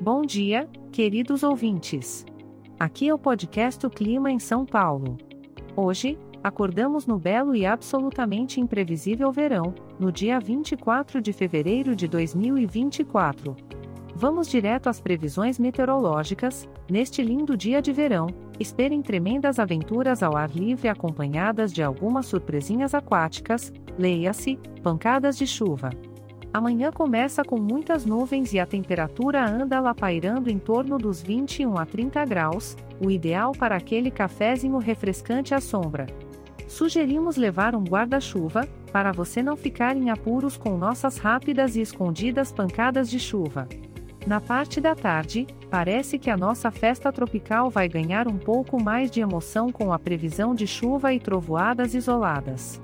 Bom dia, queridos ouvintes. Aqui é o podcast O Clima em São Paulo. Hoje, acordamos no belo e absolutamente imprevisível verão, no dia 24 de fevereiro de 2024. Vamos direto às previsões meteorológicas. Neste lindo dia de verão, esperem tremendas aventuras ao ar livre acompanhadas de algumas surpresinhas aquáticas, leia-se, pancadas de chuva. Amanhã começa com muitas nuvens e a temperatura anda lá pairando em torno dos 21 a 30 graus, o ideal para aquele cafezinho refrescante à sombra. Sugerimos levar um guarda-chuva, para você não ficar em apuros com nossas rápidas e escondidas pancadas de chuva. Na parte da tarde, parece que a nossa festa tropical vai ganhar um pouco mais de emoção com a previsão de chuva e trovoadas isoladas.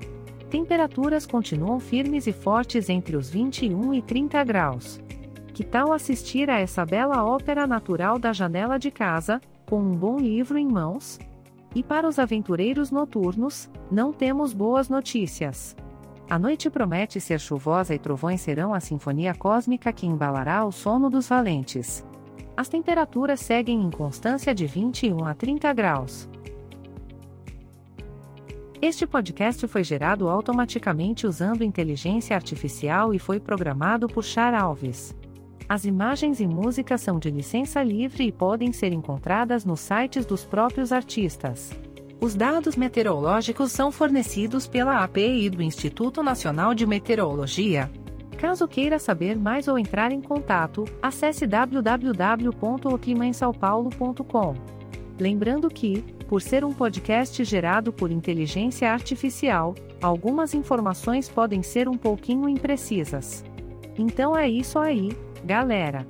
Temperaturas continuam firmes e fortes entre os 21 e 30 graus. Que tal assistir a essa bela ópera natural da janela de casa, com um bom livro em mãos? E para os aventureiros noturnos, não temos boas notícias. A noite promete ser chuvosa e trovões serão a sinfonia cósmica que embalará o sono dos valentes. As temperaturas seguem em constância de 21 a 30 graus. Este podcast foi gerado automaticamente usando inteligência artificial e foi programado por Char Alves. As imagens e músicas são de licença livre e podem ser encontradas nos sites dos próprios artistas. Os dados meteorológicos são fornecidos pela API do Instituto Nacional de Meteorologia. Caso queira saber mais ou entrar em contato, acesse www.oclimaemsaopaulo.com. Lembrando que, por ser um podcast gerado por inteligência artificial, algumas informações podem ser um pouquinho imprecisas. Então é isso aí, galera.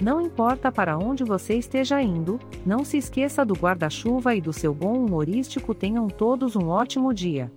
Não importa para onde você esteja indo, não se esqueça do guarda-chuva e do seu bom humorístico. Tenham todos um ótimo dia.